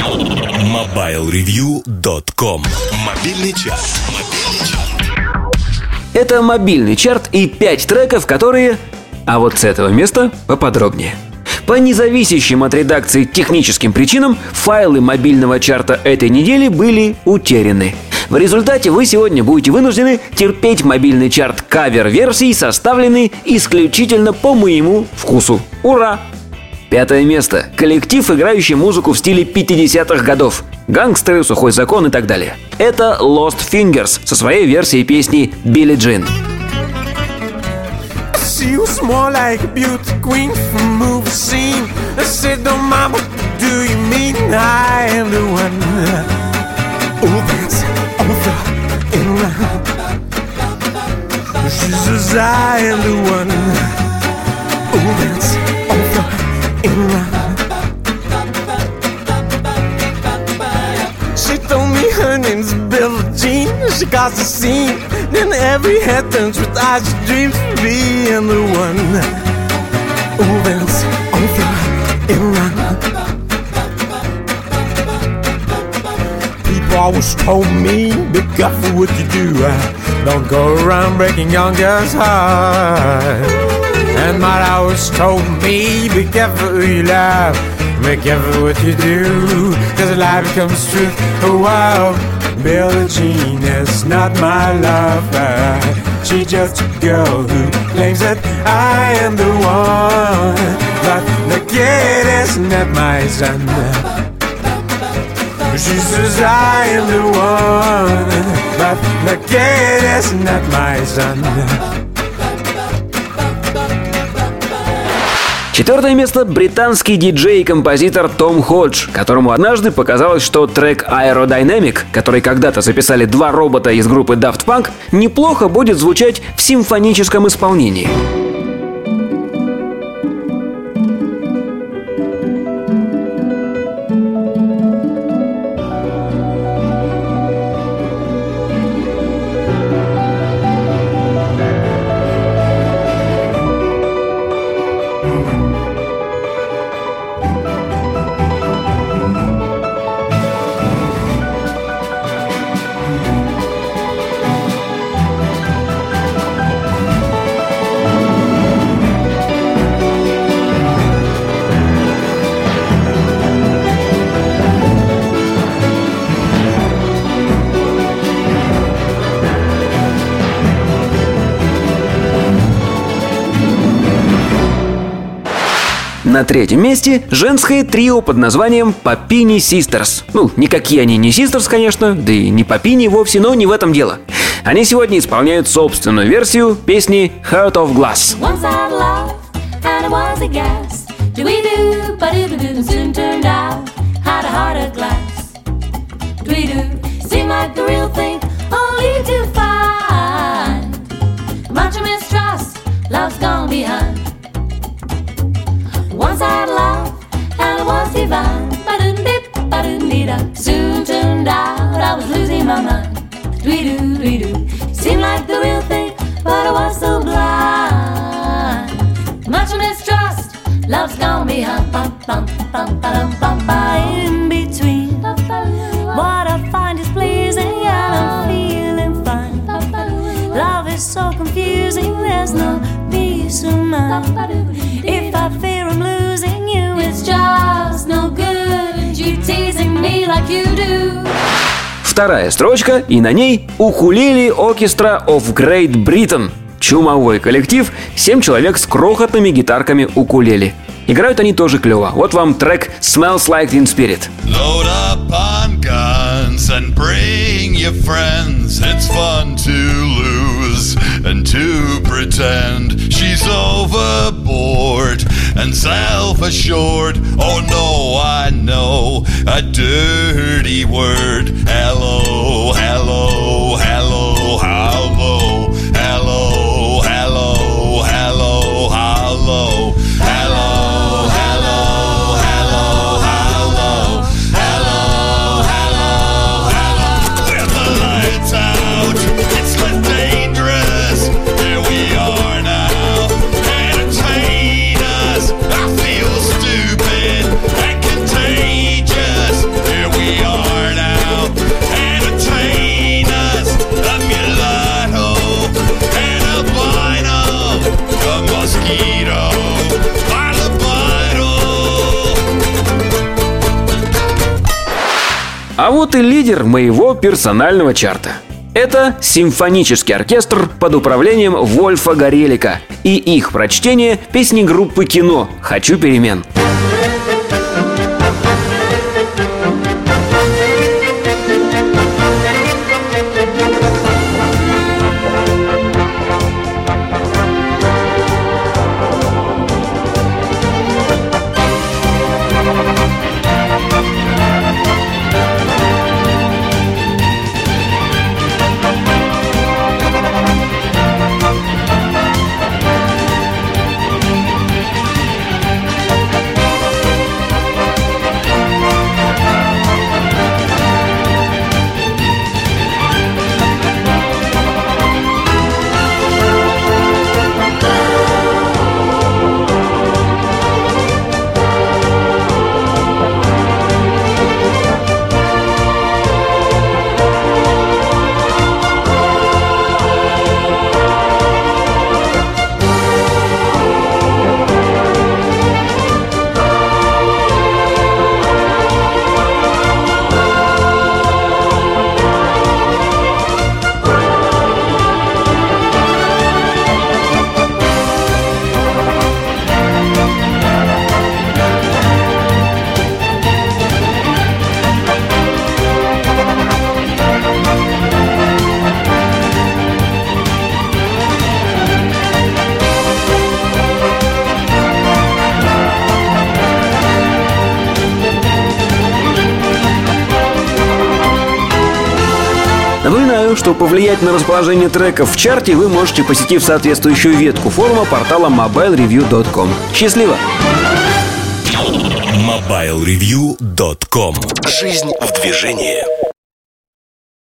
MobileReview.com Мобильный час. Это мобильный чарт и 5 треков, которые... А вот с этого места поподробнее. По независящим от редакции техническим причинам файлы мобильного чарта этой недели были утеряны. В результате вы сегодня будете вынуждены терпеть мобильный чарт кавер-версий, составленный исключительно по моему вкусу. Ура! Пятое место. Коллектив, играющий музыку в стиле 50-х годов. Гангстеры, сухой закон и так далее. Это Lost Fingers со своей версией песни Билли Джин. Oh. She says, "I am the one." Oh, that's A scene. Then every head turns with eyes. She dreams of being the one. Oh, that's over and round. People always told me, be careful what you do. Uh, Don't go around breaking young girls' hearts. And my always told me, be careful who you love. Be careful what you do, cause life becomes truth. Oh wow, Billie Jean is not my lover. She's just a girl who claims that I am the one. But the kid is not my son. She says I am the one, but the kid is not my son. Четвертое место – британский диджей и композитор Том Ходж, которому однажды показалось, что трек Aerodynamic, который когда-то записали два робота из группы Daft Punk, неплохо будет звучать в симфоническом исполнении. На третьем месте женское трио под названием Папини Sisters. Ну, никакие они не Sisters, конечно, да и не Папини вовсе, но не в этом дело. Они сегодня исполняют собственную версию песни Heart of Glass. Love's gone behind. I had love, and it was divine. Ba-dum-dip, ba-dum-dee-da. Soon turned out I was losing my mind. Dwee-doo, dwee-doo. Seemed like the real thing, but I was so blind. Much mistrust, love's gone behind. Bum, bum, bum, ba-dum, bum, ba. In between, what I find is pleasing, and I'm feeling fine. Love is so confusing, there's no peace of mind. Вторая строчка, и на ней «Укулеле Orchestra of Great Britain». Чумовой коллектив, семь человек с крохотными гитарками укулеле. Играют они тоже клево. Вот вам трек «Smells Like Teen Spirit». Load up on guns and bring your friends. It's fun to lose and to pretend she's overboard and self assured. Oh no, I know a dirty word. Hello, hello, hello, А вот и лидер моего персонального чарта. Это симфонический оркестр под управлением Вольфа Горелика и их прочтение песни группы «Кино. Хочу перемен». Что повлиять на расположение треков в чарте вы можете, посетив соответствующую ветку форума портала mobilereview.com. Счастливо! MobileReview.com Жизнь в движении